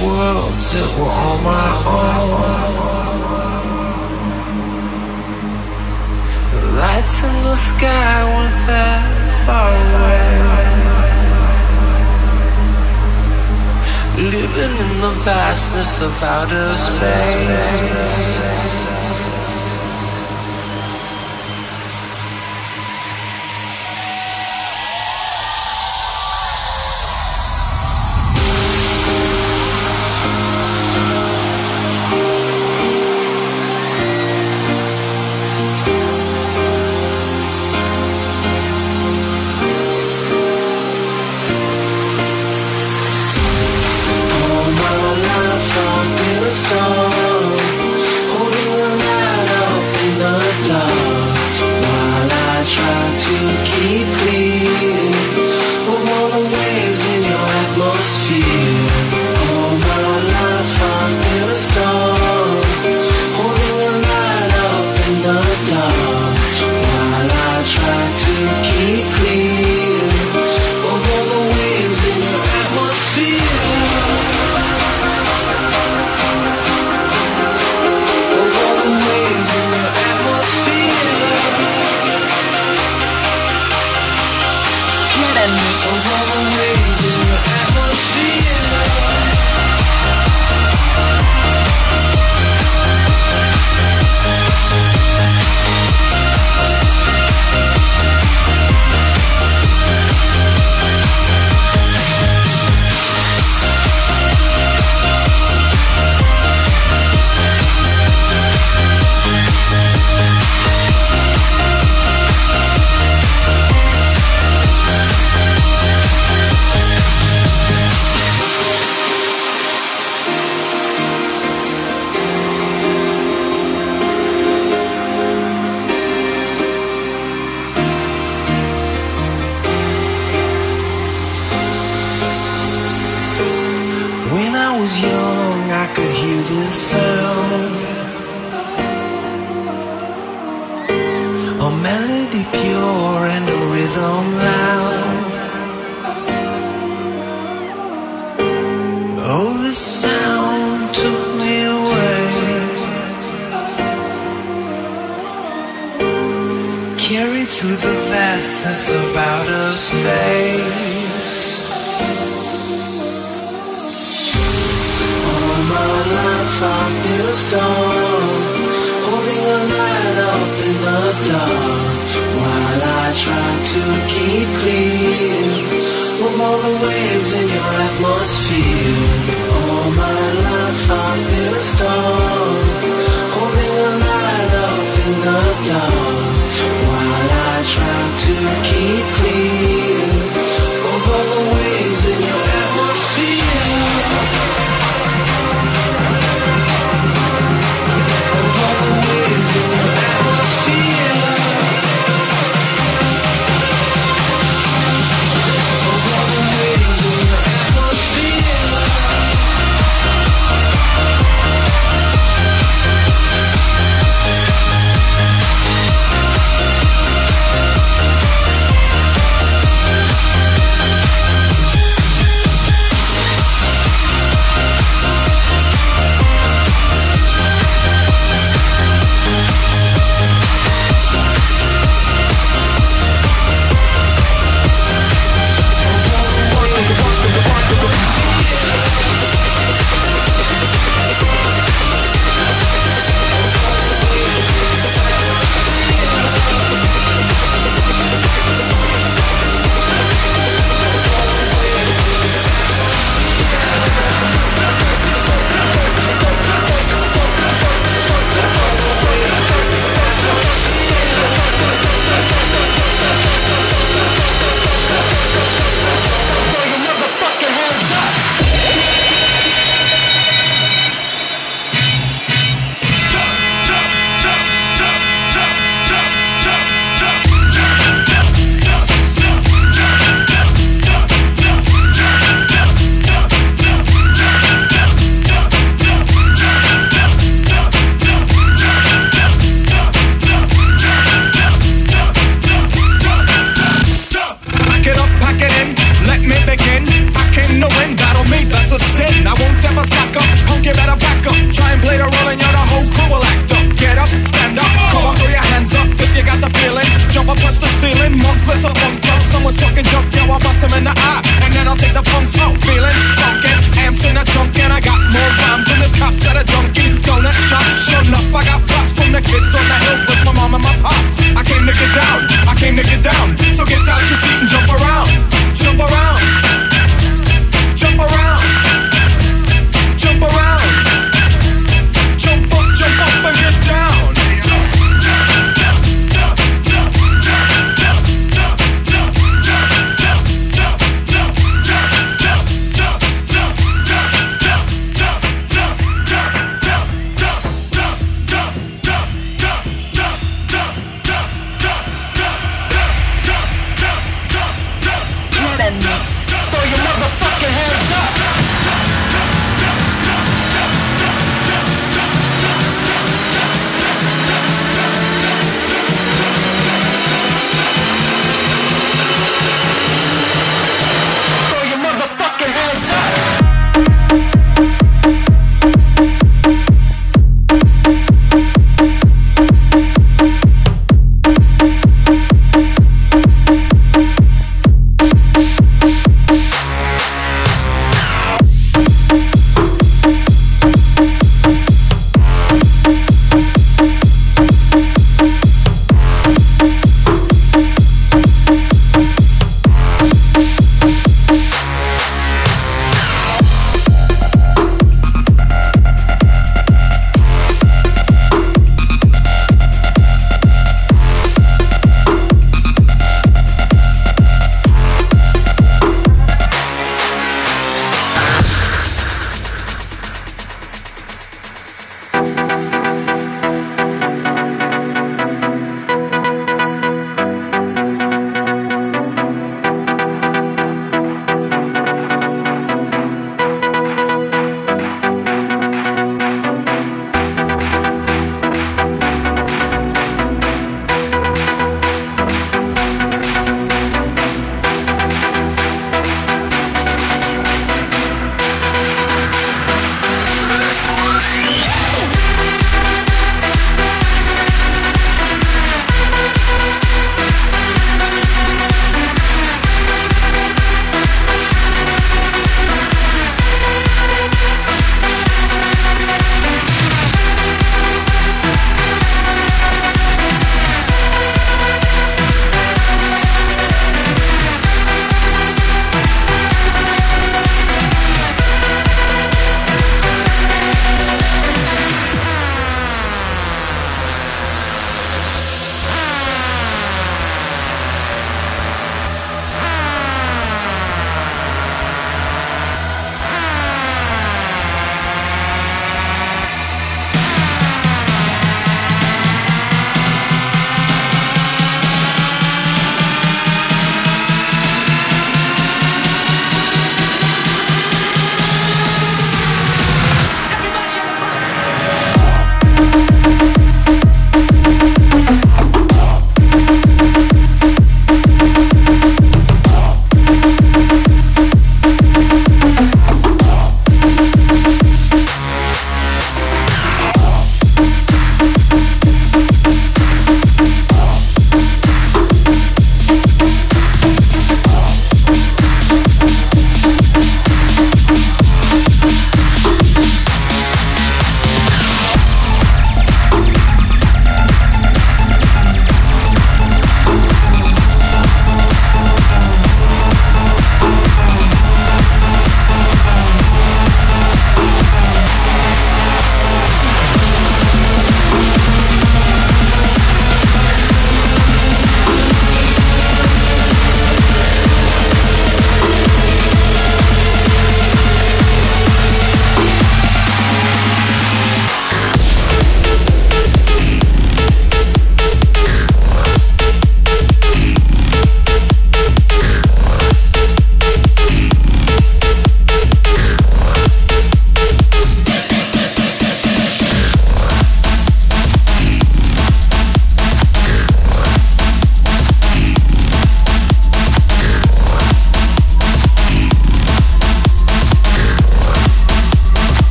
worlds that were all my own. The lights in the sky weren't that far away. Living in the vastness of outer space.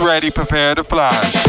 Ready, prepare to fly.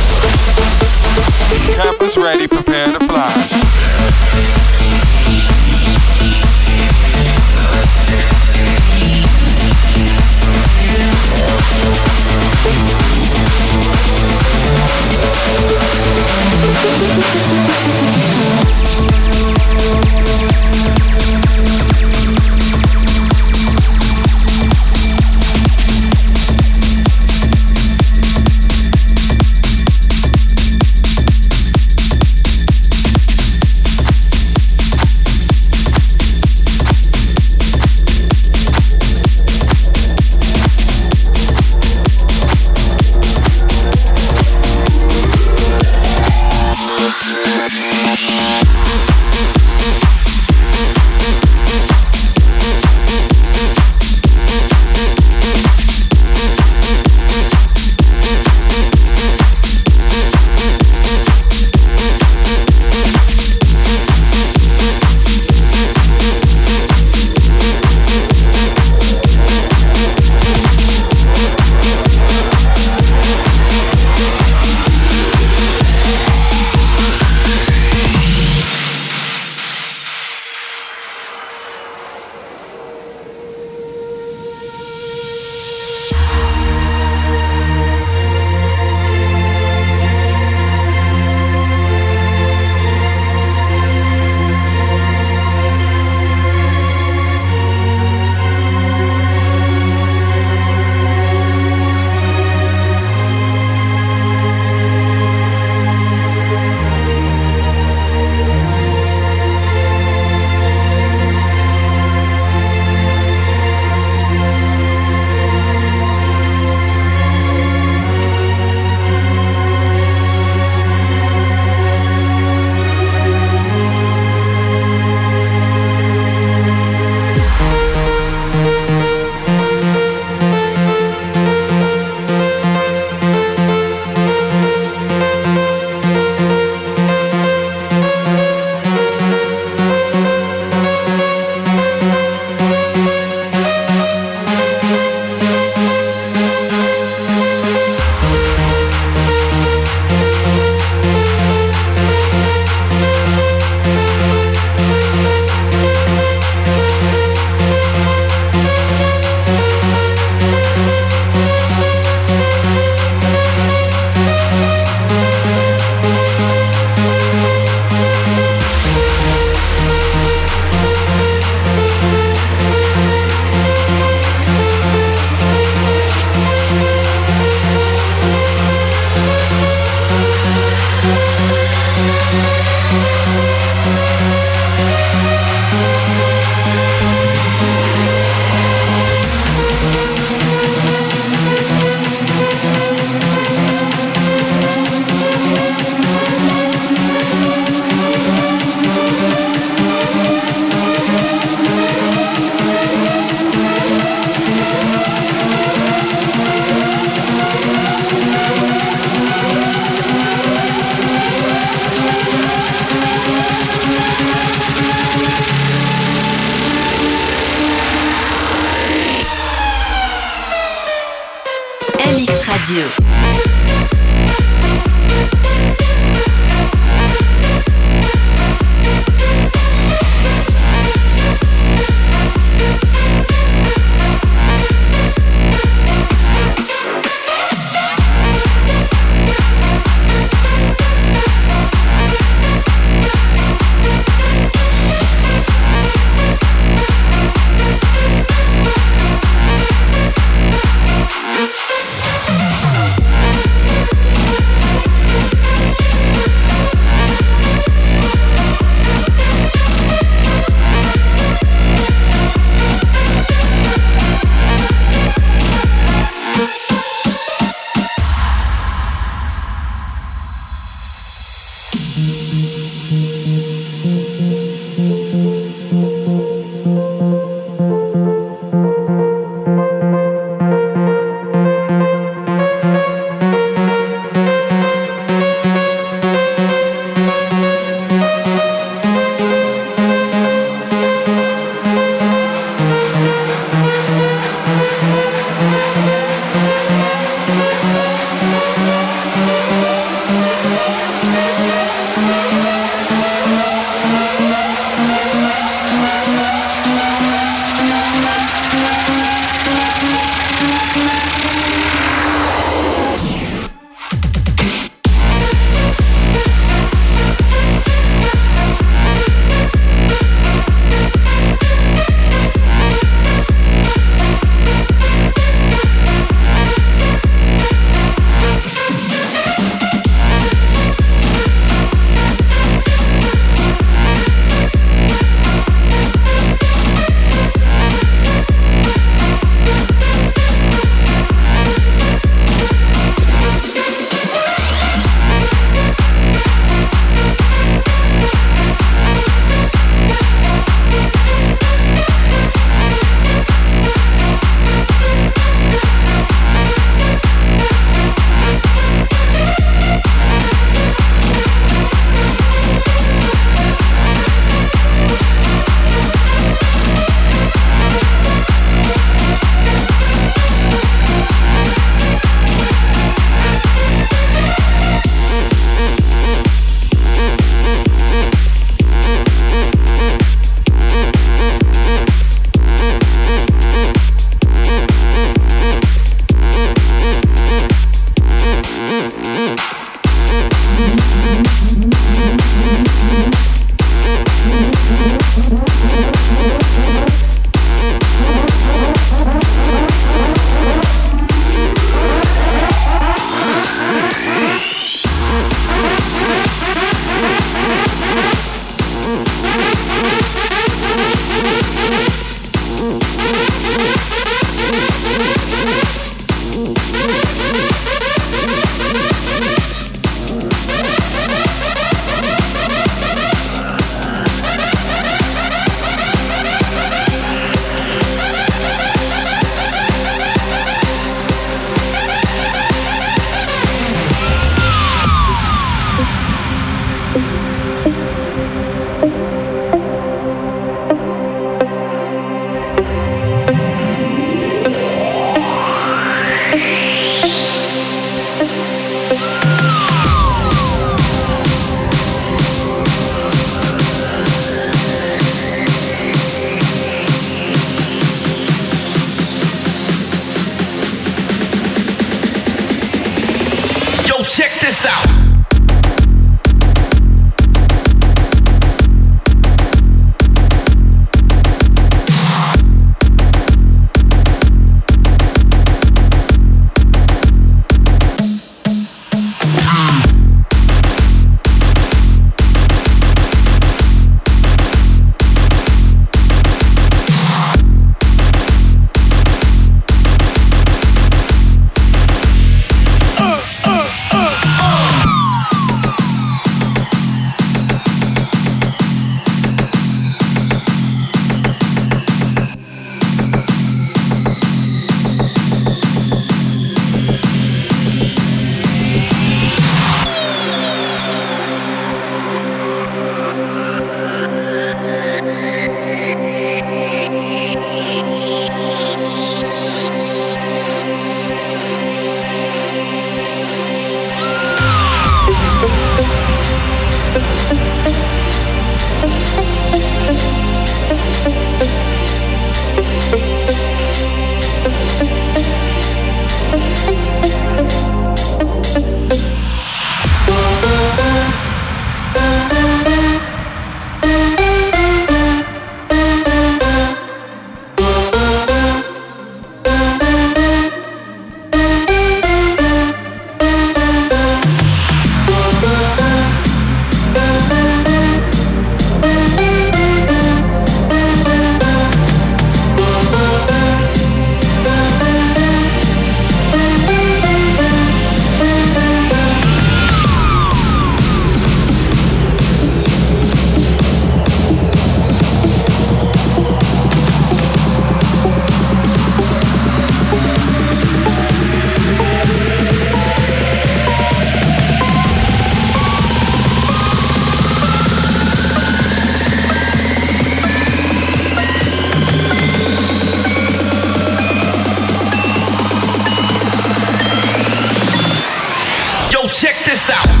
this out.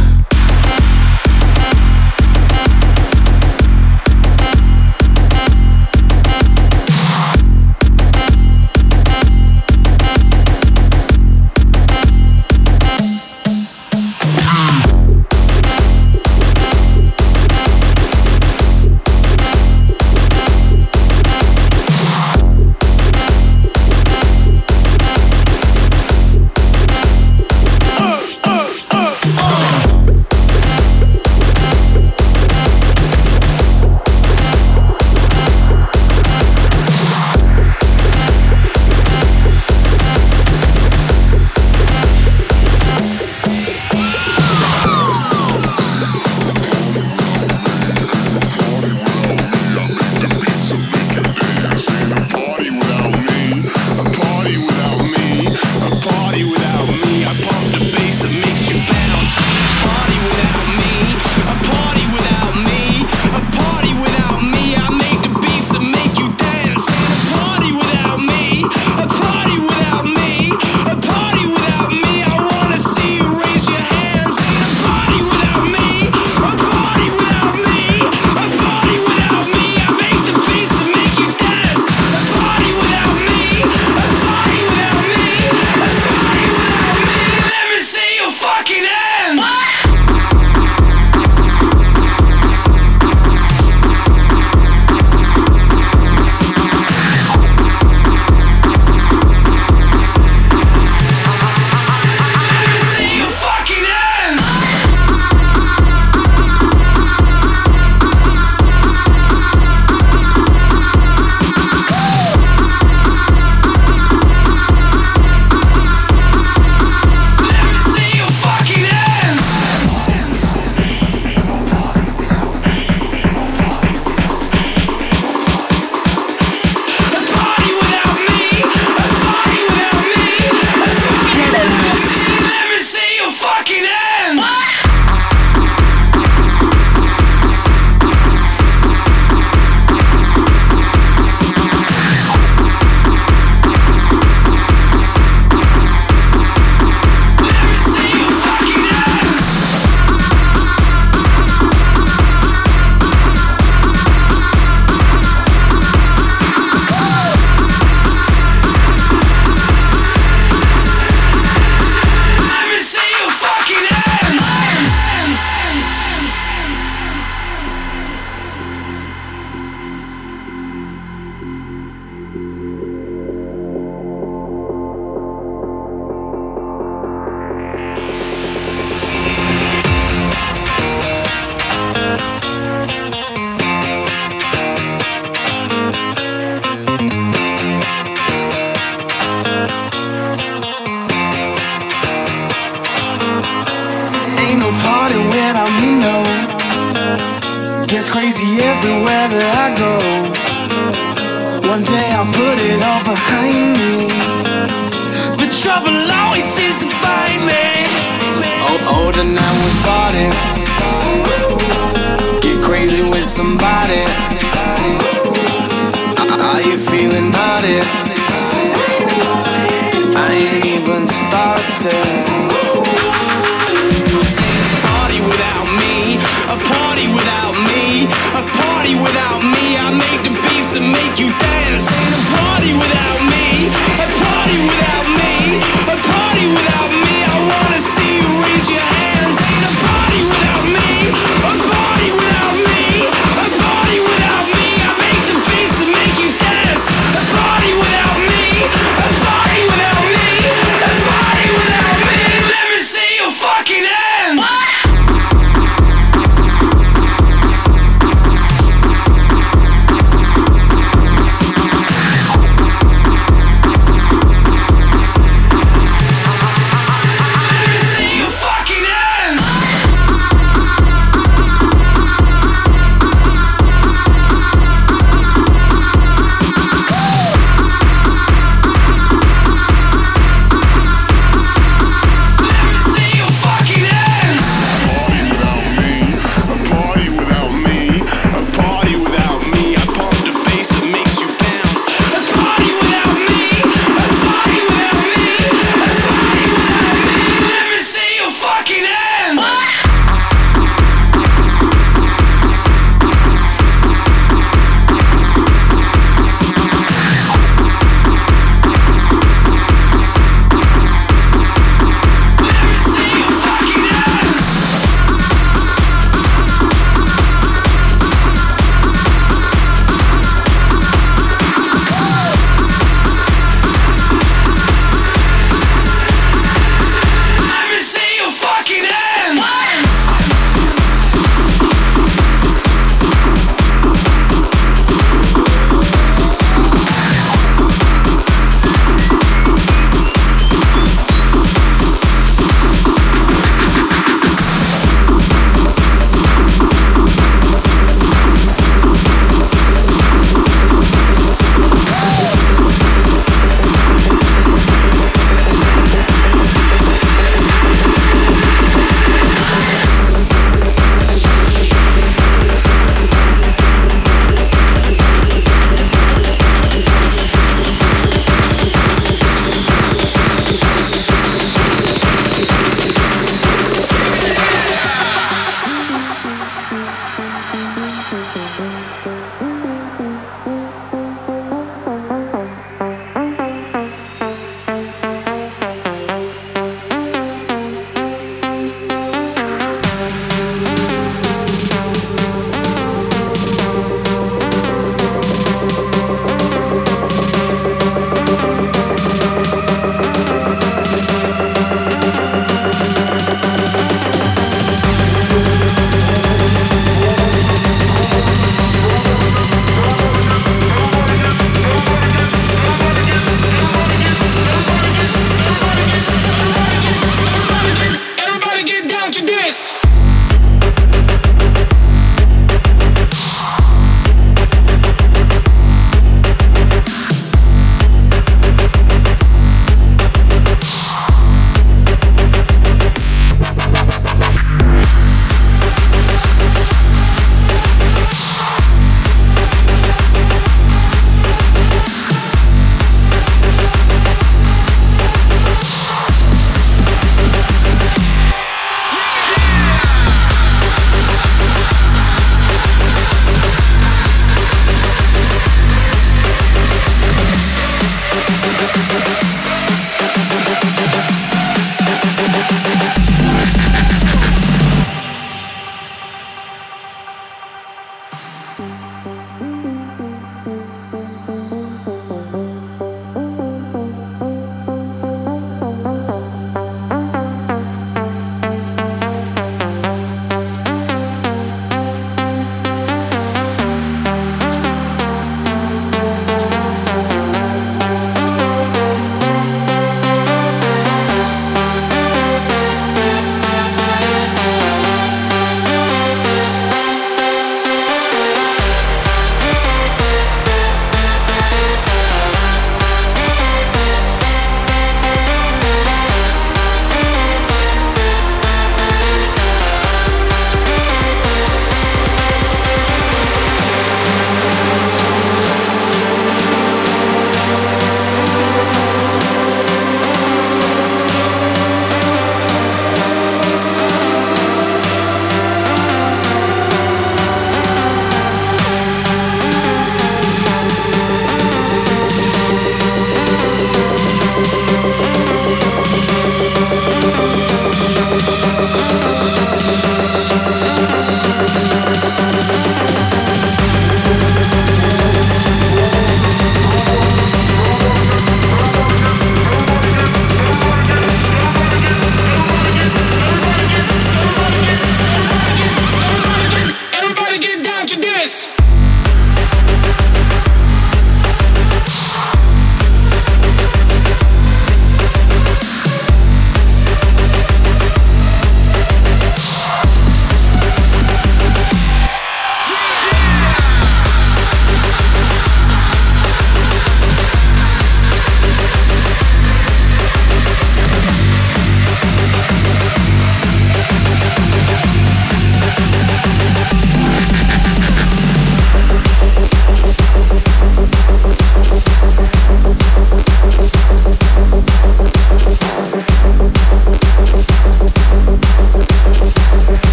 ain't even started. Party without me, a party without me, a party without me. I make the beats make you dance. Ain't a party without me, a party without me, a party without.